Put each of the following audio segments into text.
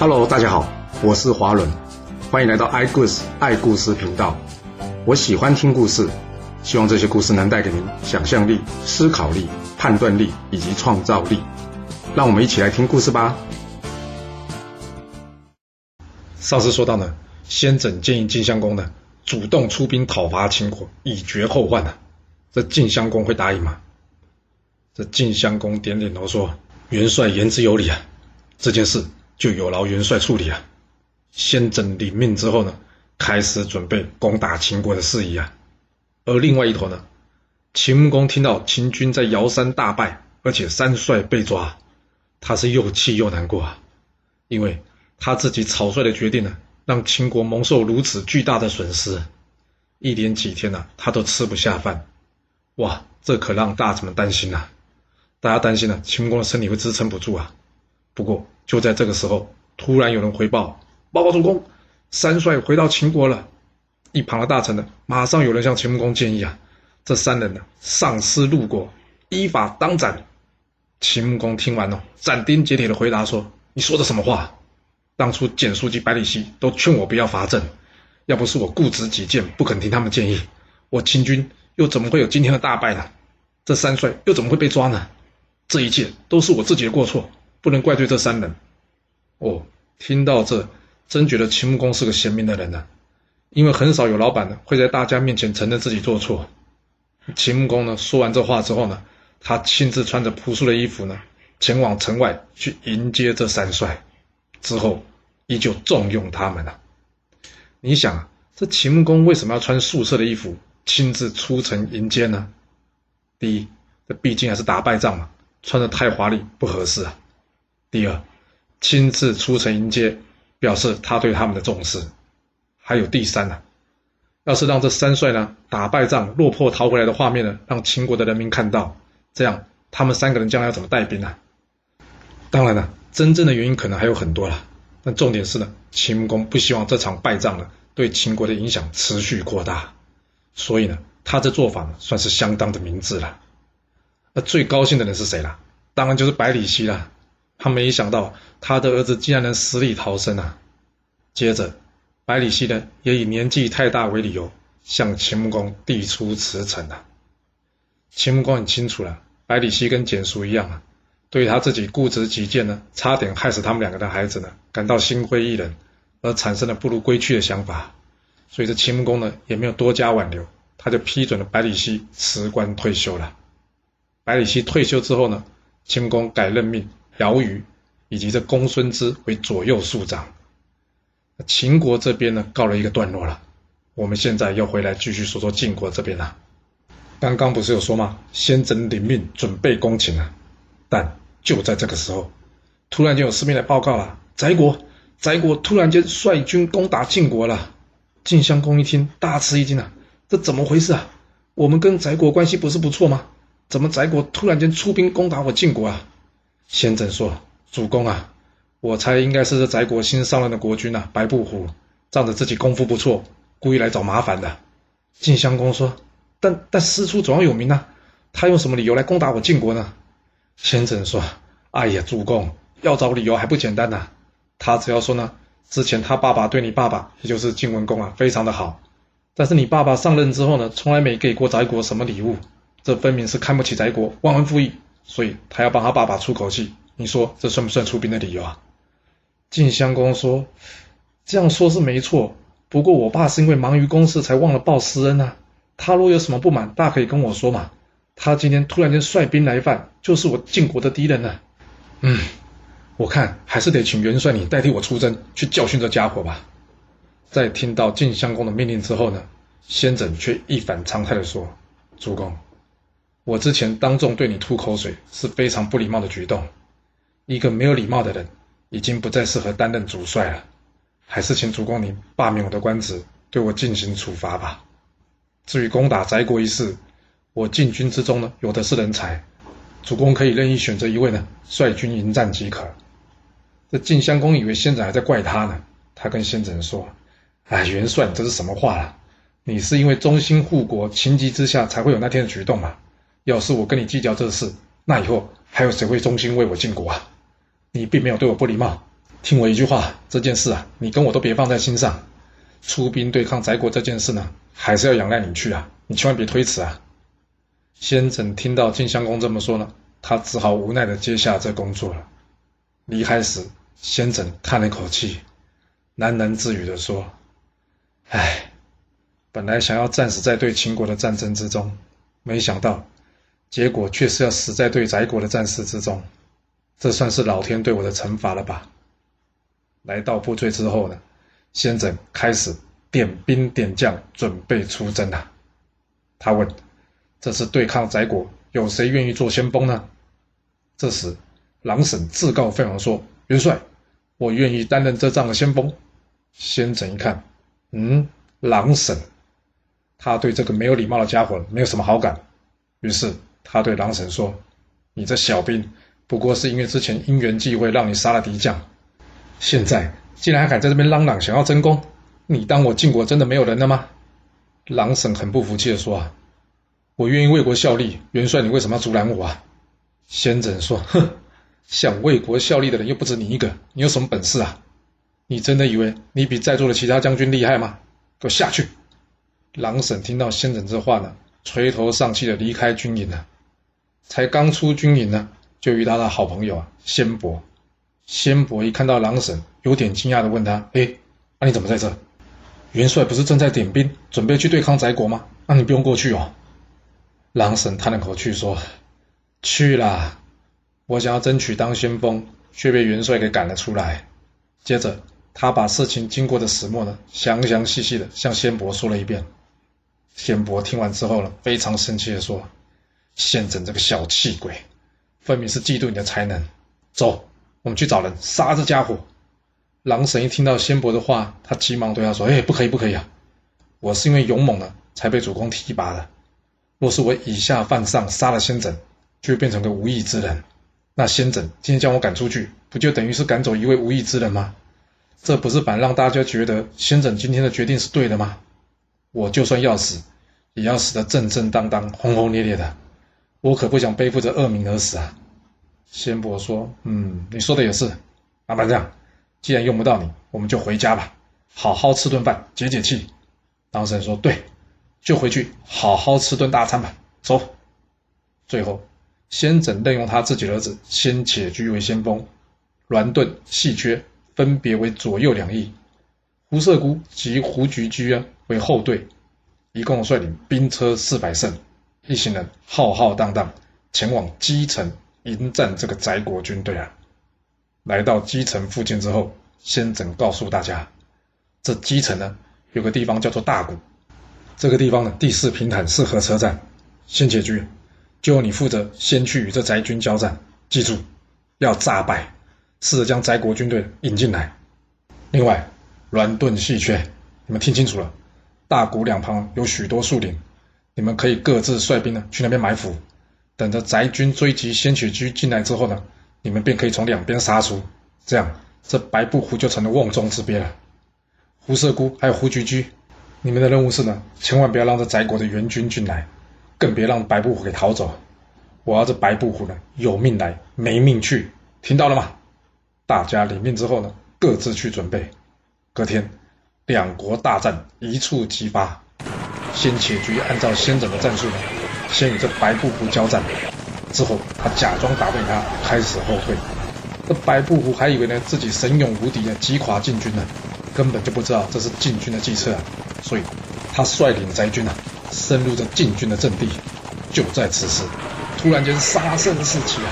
Hello，大家好，我是华伦，欢迎来到爱故事爱故事频道。我喜欢听故事，希望这些故事能带给您想象力、思考力、判断力以及创造力。让我们一起来听故事吧。上次说到呢，先轸建议晋襄公呢主动出兵讨伐秦国，以绝后患啊。这晋襄公会答应吗？这晋襄公点点头说：“元帅言之有理啊，这件事就有劳元帅处理啊。”先轸领命之后呢，开始准备攻打秦国的事宜啊。而另外一头呢，秦穆公听到秦军在尧山大败，而且三帅被抓，他是又气又难过啊，因为他自己草率的决定呢，让秦国蒙受如此巨大的损失，一连几天呢，他都吃不下饭。哇，这可让大臣们担心呐！大家担心呢，秦穆公的身体会支撑不住啊。不过就在这个时候，突然有人回报：“报告主公，三帅回到秦国了。”一旁的大臣呢，马上有人向秦穆公建议啊：“这三人呢，丧失路过，依法当斩。”秦穆公听完了，斩钉截铁的回答说：“你说的什么话？当初简书记百里奚都劝我不要伐郑，要不是我固执己见，不肯听他们建议，我秦军……”又怎么会有今天的大败呢？这三帅又怎么会被抓呢？这一切都是我自己的过错，不能怪罪这三人。哦，听到这，真觉得秦穆公是个贤明的人呢。因为很少有老板呢会在大家面前承认自己做错。秦穆公呢说完这话之后呢，他亲自穿着朴素的衣服呢，前往城外去迎接这三帅，之后依旧重用他们了。你想啊，这秦穆公为什么要穿素色的衣服？亲自出城迎接呢？第一，这毕竟还是打败仗嘛，穿的太华丽不合适啊。第二，亲自出城迎接，表示他对他们的重视。还有第三呢，要是让这三帅呢打败仗落魄逃回来的画面呢，让秦国的人民看到，这样他们三个人将来要怎么带兵呢？当然了，真正的原因可能还有很多了，但重点是呢，秦穆公不希望这场败仗呢对秦国的影响持续扩大。所以呢，他这做法呢，算是相当的明智了。那最高兴的人是谁啦？当然就是百里奚了。他没想到他的儿子竟然能死里逃生啊！接着，百里奚呢，也以年纪太大为理由，向秦穆公递出辞呈了。秦穆公很清楚了，百里奚跟简叔一样啊，对他自己固执己见呢，差点害死他们两个的孩子呢，感到心灰意冷，而产生了不如归去的想法。所以这秦穆公呢也没有多加挽留，他就批准了百里奚辞官退休了。百里奚退休之后呢，秦穆公改任命姚瑜以及这公孙支为左右庶长。秦国这边呢告了一个段落了，我们现在要回来继续说说晋国这边了。刚刚不是有说吗？先轸领命准备攻秦了，但就在这个时候，突然间有士兵来报告了，翟国翟国突然间率军攻打晋国了。晋襄公一听，大吃一惊啊！这怎么回事啊？我们跟翟国关系不是不错吗？怎么翟国突然间出兵攻打我晋国啊？先轸说：“主公啊，我猜应该是这翟国新上任的国君啊，白布虎，仗着自己功夫不错，故意来找麻烦的。”晋襄公说：“但但师出总要有名啊，他用什么理由来攻打我晋国呢？”先轸说：“哎呀，主公要找理由还不简单呐？他只要说呢。”之前他爸爸对你爸爸，也就是晋文公啊，非常的好。但是你爸爸上任之后呢，从来没给过翟国什么礼物，这分明是看不起翟国，忘恩负义。所以他要帮他爸爸出口气。你说这算不算出兵的理由啊？晋襄公说：“这样说是没错，不过我爸是因为忙于公事才忘了报师恩啊。他若有什么不满，大可以跟我说嘛。他今天突然间率兵来犯，就是我晋国的敌人呢。”嗯。我看还是得请元帅你代替我出征，去教训这家伙吧。在听到晋襄公的命令之后呢，先轸却一反常态的说：“主公，我之前当众对你吐口水是非常不礼貌的举动。一个没有礼貌的人，已经不再适合担任主帅了。还是请主公您罢免我的官职，对我进行处罚吧。至于攻打翟国一事，我禁军之中呢，有的是人才，主公可以任意选择一位呢，率军迎战即可。”这晋襄公以为先轸还在怪他呢，他跟先轸说：“哎，元帅，你这是什么话啊？你是因为忠心护国、情急之下才会有那天的举动嘛？要是我跟你计较这事，那以后还有谁会忠心为我晋国啊？你并没有对我不礼貌，听我一句话，这件事啊，你跟我都别放在心上。出兵对抗翟国这件事呢，还是要仰赖你去啊，你千万别推辞啊。先轸听到晋襄公这么说呢，他只好无奈的接下这工作了。离开时，先轸叹了一口气，喃喃自语的说：“唉，本来想要战死在对秦国的战争之中，没想到结果却是要死在对翟国的战事之中，这算是老天对我的惩罚了吧？”来到部队之后呢，先轸开始点兵点将，准备出征了。他问。这次对抗翟国，有谁愿意做先锋呢？这时，狼婶自告奋勇说：“元帅，我愿意担任这仗的先锋。”先轸一看，嗯，狼婶，他对这个没有礼貌的家伙没有什么好感，于是他对狼婶说：“你这小兵，不过是因为之前因缘际会让你杀了敌将，现在竟然还敢在这边嚷嚷想要争功，你当我晋国真的没有人了吗？”狼婶很不服气的说：“啊。”我愿意为国效力，元帅，你为什么要阻拦我啊？先轸说：“哼，想为国效力的人又不止你一个，你有什么本事啊？你真的以为你比在座的其他将军厉害吗？给我下去！”狼婶听到先轸这话呢，垂头丧气的离开军营了。才刚出军营呢，就遇到了好朋友啊，仙伯。仙伯一看到狼婶，有点惊讶的问他：“哎，那你怎么在这？元帅不是正在点兵，准备去对抗翟国吗？那你不用过去哦。”狼婶叹了口气说：“去啦，我想要争取当先锋，却被元帅给赶了出来。”接着，他把事情经过的始末呢，详详细细的向仙伯说了一遍。仙伯听完之后呢，非常生气的说：“先轸这个小气鬼，分明是嫉妒你的才能。走，我们去找人杀这家伙。”狼神一听到仙伯的话，他急忙对他说：“哎，不可以，不可以啊！我是因为勇猛了，才被主公提拔的。”若是我以下犯上，杀了先轸，就会变成个无义之人。那先轸今天将我赶出去，不就等于是赶走一位无义之人吗？这不是反让大家觉得先轸今天的决定是对的吗？我就算要死，也要死得正正当当、轰轰烈烈的。我可不想背负着恶名而死啊！仙伯说：“嗯，你说的也是。那么这样，既然用不到你，我们就回家吧，好好吃顿饭，解解气。”当事人说：“对。”就回去好好吃顿大餐吧。走。最后，先轸任用他自己的儿子先且居为先锋，栾盾、细缺分别为左右两翼，胡射孤及胡菊居啊为后队，一共率领兵车四百乘，一行人浩浩荡荡前往基城迎战这个翟国军队啊。来到基城附近之后，先整告诉大家，这基城呢有个地方叫做大谷。这个地方呢，地势平坦，适合车战。先且居，就由你负责先去与这翟军交战。记住，要诈败，试着将翟国军队引进来。另外，栾盾细缺，你们听清楚了。大谷两旁有许多树林，你们可以各自率兵呢去那边埋伏，等着翟军追击先且居进来之后呢，你们便可以从两边杀出。这样，这白布胡就成了瓮中之鳖了。胡射姑还有胡菊居。你们的任务是呢，千万不要让这翟国的援军进来，更别让白布虎给逃走。我要这白布虎呢，有命来，没命去，听到了吗？大家领命之后呢，各自去准备。隔天，两国大战一触即发。先且居按照先者的战术呢，先与这白布虎交战，之后他假装打败他，开始后退。这白布虎还以为呢自己神勇无敌的击垮禁军呢，根本就不知道这是禁军的计策啊。所以，他率领翟军啊，深入这禁军的阵地。就在此时，突然间杀声四起啊！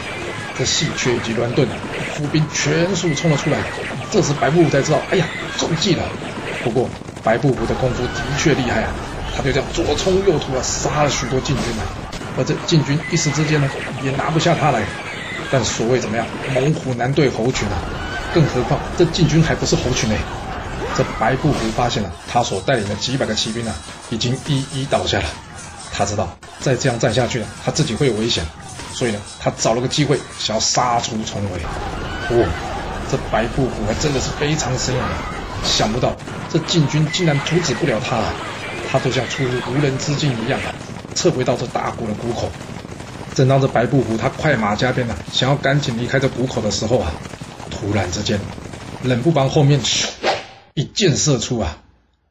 这细缺以及乱盾啊伏兵全数冲了出来。这时白布虎才知道，哎呀，中计了。不过白布虎的功夫的确厉害啊，他就这样左冲右突啊，杀了许多晋军啊。而这晋军一时之间呢，也拿不下他来。但所谓怎么样，猛虎难对猴群啊！更何况这晋军还不是猴群呢。这白布胡发现了，他所带领的几百个骑兵啊，已经一一倒下了。他知道再这样战下去呢，他自己会有危险，所以呢，他找了个机会想要杀出重围。哦，这白布胡还真的是非常神勇啊！想不到这晋军竟然阻止不了他，他就像出入无人之境一样，撤回到这大谷的谷口。正当这白布虎他快马加鞭啊，想要赶紧离开这谷口的时候啊，突然之间。冷不防后面咻一箭射出啊，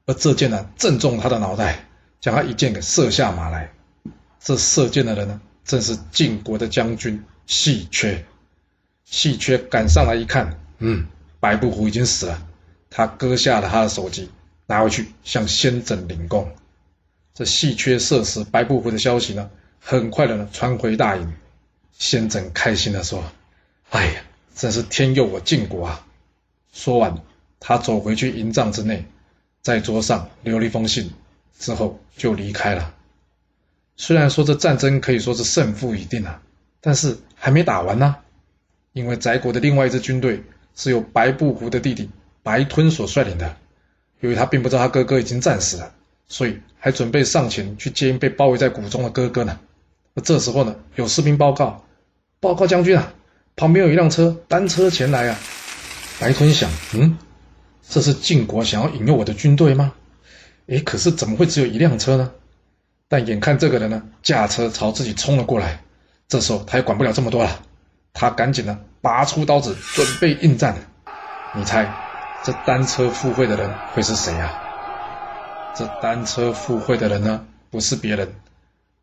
而这箭呢正中他的脑袋，将他一箭给射下马来。这射箭的人呢，正是晋国的将军细缺。细缺赶上来一看，嗯，白布虎已经死了。他割下了他的首级，拿回去向先轸领功。这细缺射死白不胡的消息呢，很快的呢传回大营。先轸开心的说：“哎呀，真是天佑我晋国啊！”说完，他走回去营帐之内，在桌上留了一封信，之后就离开了。虽然说这战争可以说是胜负已定了，但是还没打完呢。因为翟国的另外一支军队是由白不胡的弟弟白吞所率领的，由于他并不知道他哥哥已经战死了，所以还准备上前去接应被包围在谷中的哥哥呢。而这时候呢，有士兵报告：“报告将军啊，旁边有一辆车单车前来啊！”白吞想：“嗯，这是晋国想要引诱我的军队吗？诶，可是怎么会只有一辆车呢？”但眼看这个人呢，驾车朝自己冲了过来，这时候他也管不了这么多了。他赶紧呢，拔出刀子，准备应战。你猜，这单车赴会的人会是谁啊？这单车赴会的人呢，不是别人，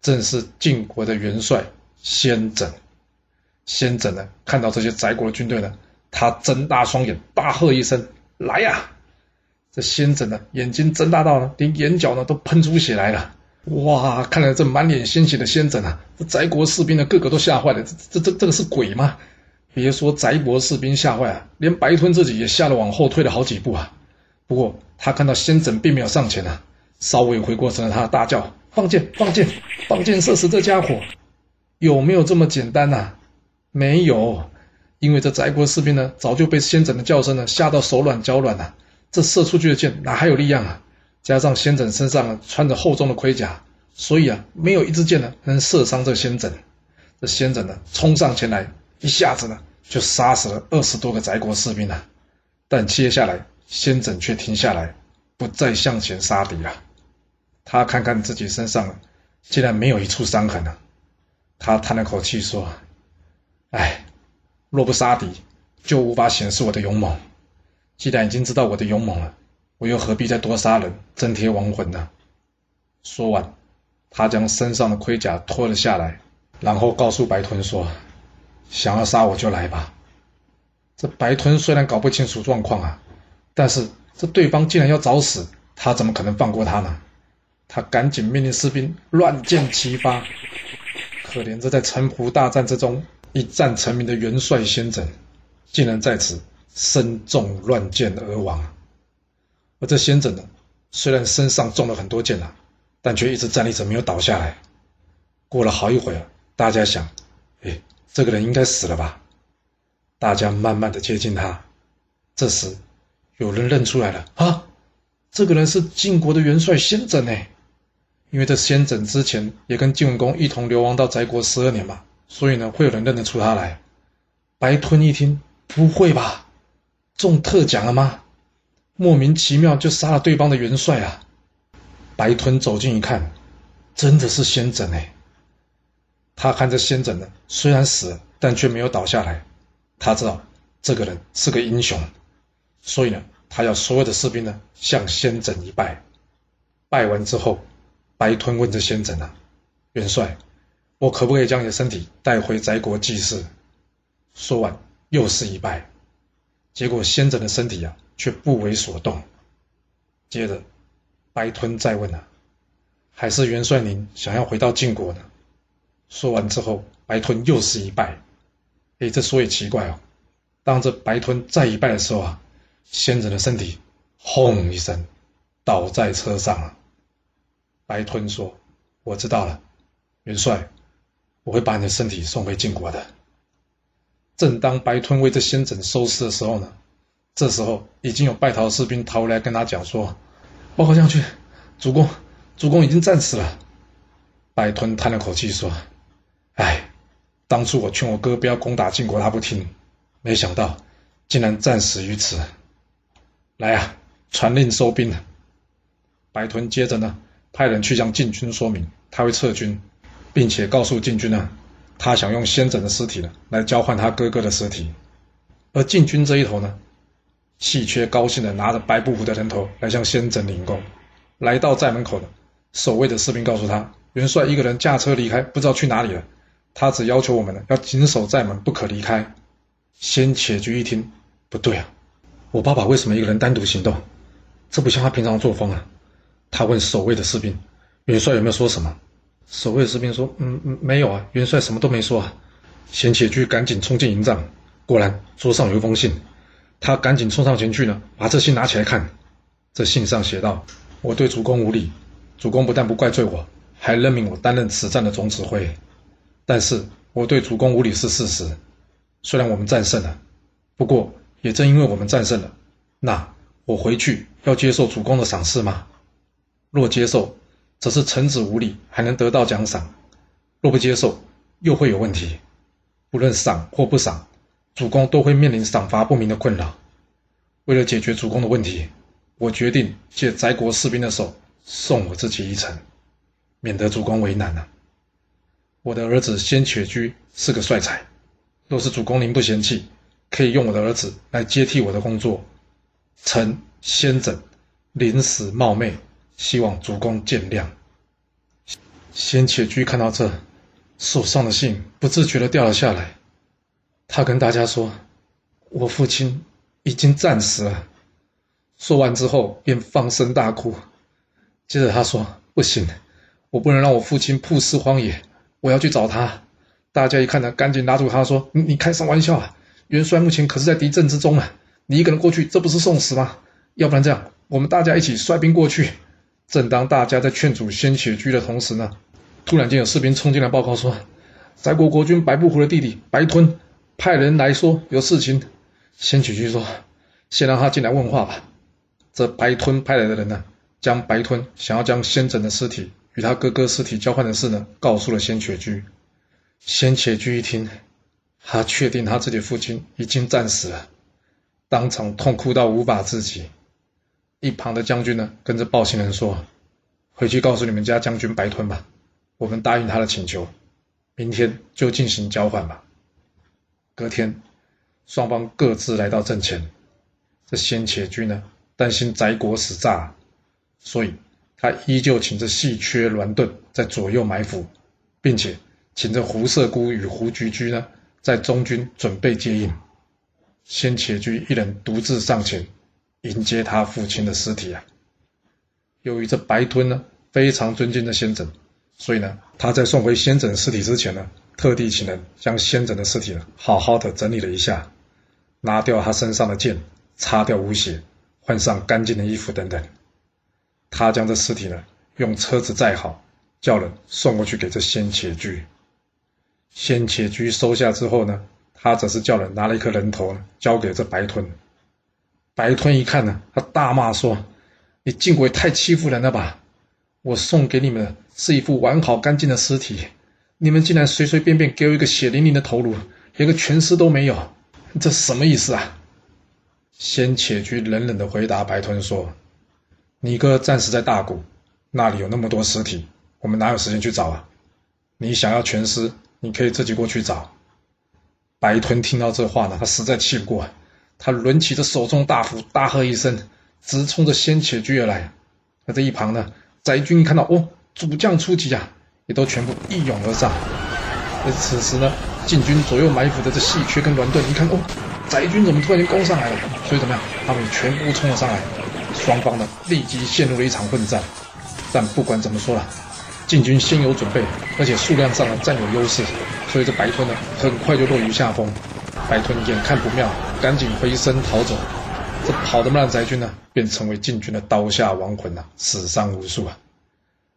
正是晋国的元帅先轸。先轸呢，看到这些翟国的军队呢，他睁大双眼，大喝一声：“来呀！”这先轸呢，眼睛睁大到呢，连眼角呢都喷出血来了。哇！看来这满脸鲜血的先轸啊，这翟国士兵呢，个个都吓坏了。这、这、这、这个是鬼吗？别说翟国士兵吓坏啊，连白吞自己也吓得往后退了好几步啊。不过他看到先轸并没有上前啊，稍微回过神来，他大叫：“放箭！放箭！放箭射死这家伙！”有没有这么简单呐？没有，因为这翟国士兵呢，早就被先轸的叫声呢吓到手软脚软了。这射出去的箭哪还有力量啊？加上先轸身上穿着厚重的盔甲，所以啊，没有一支箭呢能射伤这先轸。这先轸呢，冲上前来，一下子呢就杀死了二十多个翟国士兵啊。但接下来，先轸却停下来，不再向前杀敌了。他看看自己身上，竟然没有一处伤痕啊。他叹了口气说：“哎，若不杀敌，就无法显示我的勇猛。既然已经知道我的勇猛了。”我又何必再多杀人，增添亡魂呢？说完，他将身上的盔甲脱了下来，然后告诉白吞说：“想要杀我就来吧。”这白吞虽然搞不清楚状况啊，但是这对方竟然要找死，他怎么可能放过他呢？他赶紧命令士兵乱箭齐发。可怜这在城濮大战之中一战成名的元帅先轸，竟然在此身中乱箭而亡。而这先轸呢，虽然身上中了很多箭啊，但却一直站立着没有倒下来。过了好一会儿，大家想，哎，这个人应该死了吧？大家慢慢的接近他。这时，有人认出来了啊，这个人是晋国的元帅先轸呢。因为这先轸之前也跟晋文公一同流亡到翟国十二年嘛，所以呢，会有人认得出他来。白吞一听，不会吧，中特奖了吗？莫名其妙就杀了对方的元帅啊！白吞走近一看，真的是先轸哎。他看着先轸呢，虽然死了，但却没有倒下来。他知道这个人是个英雄，所以呢，他要所有的士兵呢向先轸一拜。拜完之后，白吞问着先轸啊：“元帅，我可不可以将你的身体带回翟国祭祀？”说完，又是一拜。结果先轸的身体啊。却不为所动。接着，白吞再问啊：“还是元帅您想要回到晋国呢？”说完之后，白吞又是一拜。哎，这说也奇怪哦。当这白吞再一拜的时候啊，仙人的身体轰一声倒在车上了。白吞说：“我知道了，元帅，我会把你的身体送回晋国的。”正当白吞为这仙人收尸的时候呢。这时候，已经有败逃士兵逃回来跟他讲说：“报告将军，主公，主公已经战死了。”白吞叹了口气说：“哎，当初我劝我哥不要攻打晋国，他不听，没想到竟然战死于此。来啊，传令收兵。”白豚接着呢，派人去向晋军说明他会撤军，并且告诉晋军呢，他想用先轸的尸体呢来交换他哥哥的尸体。而晋军这一头呢？细缺高兴的拿着白布服的人头来向先轸领功。来到寨门口的守卫的士兵告诉他，元帅一个人驾车离开，不知道去哪里了。他只要求我们呢，要紧守寨门，不可离开。先且居一听，不对啊，我爸爸为什么一个人单独行动？这不像他平常作风啊。他问守卫的士兵，元帅有没有说什么？守卫士兵说，嗯嗯，没有啊，元帅什么都没说啊。先且居赶紧冲进营帐，果然桌上有一封信。他赶紧冲上前去呢，把这信拿起来看。这信上写道：“我对主公无礼，主公不但不怪罪我，还任命我担任此战的总指挥。但是我对主公无礼是事实。虽然我们战胜了，不过也正因为我们战胜了，那我回去要接受主公的赏赐吗？若接受，则是臣子无礼，还能得到奖赏；若不接受，又会有问题。不论赏或不赏。”主公都会面临赏罚不明的困扰。为了解决主公的问题，我决定借翟国士兵的手送我自己一程，免得主公为难了。我的儿子先且居是个帅才，若是主公您不嫌弃，可以用我的儿子来接替我的工作。臣先轸临死冒昧，希望主公见谅。先且居看到这，手上的信不自觉地掉了下来。他跟大家说：“我父亲已经战死了。”说完之后，便放声大哭。接着他说：“不行，我不能让我父亲曝尸荒野，我要去找他。”大家一看呢，赶紧拉住他说：“你你开什么玩笑啊？元帅目前可是在敌阵之中啊！你一个人过去，这不是送死吗？要不然这样，我们大家一起率兵过去。”正当大家在劝阻先且居的同时呢，突然间有士兵冲进来报告说：“翟国国君白布胡的弟弟白吞。”派人来说有事情，先且居说，先让他进来问话吧。这白吞派来的人呢，将白吞想要将先轸的尸体与他哥哥尸体交换的事呢，告诉了先且居。先且居一听，他确定他自己父亲已经战死了，当场痛哭到无法自己。一旁的将军呢，跟着报信人说，回去告诉你们家将军白吞吧，我们答应他的请求，明天就进行交换吧。隔天，双方各自来到阵前。这先且居呢，担心翟国死诈，所以他依旧请着细缺鸾盾在左右埋伏，并且请着胡色姑与胡菊居呢在中军准备接应。先且居一人独自上前迎接他父亲的尸体啊。由于这白吞呢非常尊敬的先轸，所以呢他在送回先轸尸体之前呢。特地请人将先轸的尸体呢，好好的整理了一下，拿掉他身上的剑，擦掉污血，换上干净的衣服等等。他将这尸体呢，用车子载好，叫人送过去给这先且居。先且居收下之后呢，他则是叫人拿了一颗人头交给这白吞。白吞一看呢，他大骂说：“你竟鬼太欺负人了吧！我送给你们的是一副完好干净的尸体。”你们竟然随随便便给我一个血淋淋的头颅，连个全尸都没有，这什么意思啊？先且居冷冷的回答白吞说：“你哥暂时在大谷，那里有那么多尸体，我们哪有时间去找啊？你想要全尸，你可以自己过去找。”白吞听到这话呢，他实在气不过，他抡起着手中大斧，大喝一声，直冲着先遣军而来。那这一旁呢，翟军一看到哦，主将出击啊！也都全部一涌而上。而此时呢，晋军左右埋伏的这细缺跟栾盾，一看哦，翟军怎么突然间攻上来了？所以怎么样？他们全部冲了上来。双方呢，立即陷入了一场混战。但不管怎么说了，晋军先有准备，而且数量上呢占有优势，所以这白吞呢，很快就落于下风。白吞眼看不妙，赶紧回身逃走。这跑的慢的翟军呢，便成为晋军的刀下亡魂呐，死伤无数啊。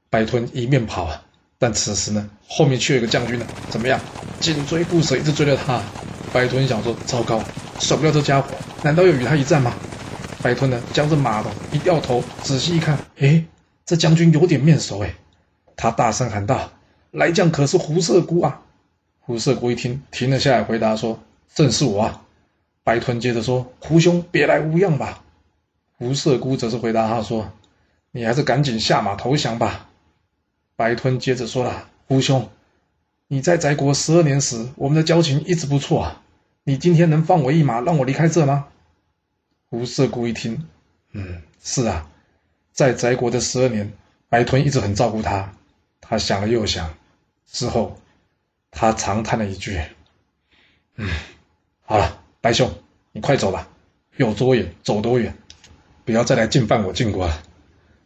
白吞一面跑啊。但此时呢，后面却有个将军呢，怎么样？紧追不舍，一直追着他。白吞想说：糟糕，甩不掉这家伙，难道要与他一战吗？白吞呢，将这马的一掉头，仔细一看，哎，这将军有点面熟哎。他大声喊道：“来将可是胡色姑啊！”胡色姑一听，停了下来，回答说：“正是我啊。”白吞接着说：“胡兄别来无恙吧？”胡色姑则是回答他说：“你还是赶紧下马投降吧。”白吞接着说了：“胡兄，你在翟国十二年时，我们的交情一直不错啊。你今天能放我一马，让我离开这吗？”胡射姑一听，嗯，是啊，在翟国的十二年，白吞一直很照顾他。他想了又想，之后，他长叹了一句：“嗯，好了，白兄，你快走吧，有多远走多远，不要再来进犯我晋国了，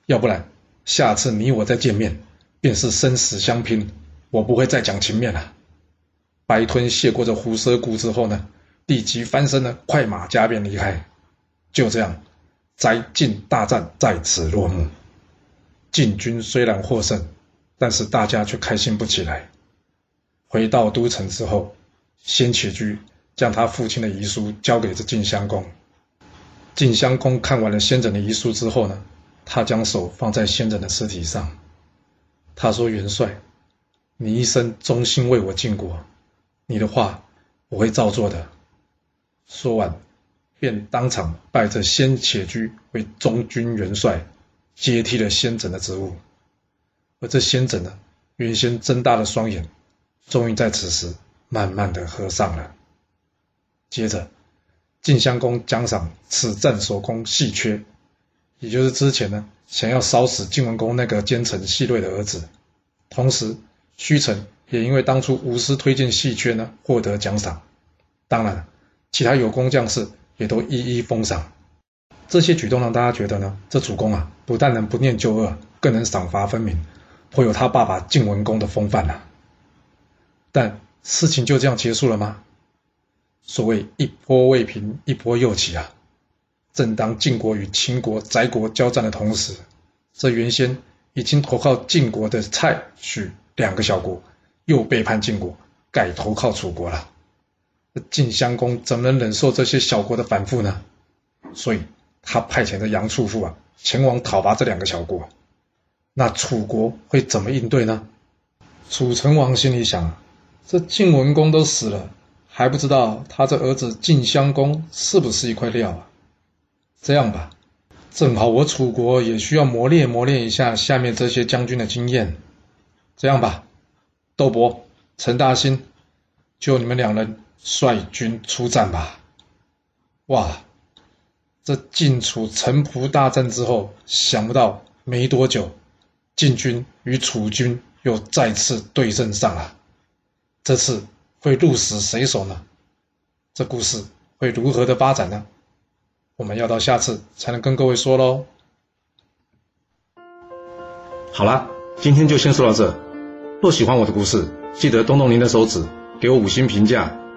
要不然下次你我再见面，便是生死相拼，我不会再讲情面了。”白吞谢过这胡蛇姑之后呢，立即翻身呢，快马加鞭离开。就这样，翟晋大战在此落幕。晋军虽然获胜。但是大家却开心不起来。回到都城之后，先且居将他父亲的遗书交给这晋襄公。晋襄公看完了先人的遗书之后呢，他将手放在先人的尸体上，他说：“元帅，你一生忠心为我晋国，你的话我会照做的。”说完，便当场拜这先且居为中军元帅，接替了先轸的职务。而这先轸呢，原先睁大了双眼，终于在此时慢慢的合上了。接着，晋襄公奖赏此战所功细缺，也就是之前呢想要烧死晋文公那个奸臣细锐的儿子。同时，虚臣也因为当初无私推荐细缺呢，获得奖赏。当然，其他有功将士也都一一封赏。这些举动让大家觉得呢，这主公啊，不但能不念旧恶，更能赏罚分明。颇有他爸爸晋文公的风范呐，但事情就这样结束了吗？所谓一波未平，一波又起啊！正当晋国与秦国、翟国交战的同时，这原先已经投靠晋国的蔡、许两个小国，又背叛晋国，改投靠楚国了。晋襄公怎么能忍受这些小国的反复呢？所以，他派遣的杨处父啊，前往讨伐这两个小国。那楚国会怎么应对呢？楚成王心里想：这晋文公都死了，还不知道他这儿子晋襄公是不是一块料啊？这样吧，正好我楚国也需要磨练磨练一下下面这些将军的经验。这样吧，窦伯、陈大兴，就你们两人率军出战吧。哇，这晋楚城濮大战之后，想不到没多久。晋军与楚军又再次对阵上了，这次会鹿死谁手呢？这故事会如何的发展呢？我们要到下次才能跟各位说喽。好啦，今天就先说到这。若喜欢我的故事，记得动动您的手指，给我五星评价，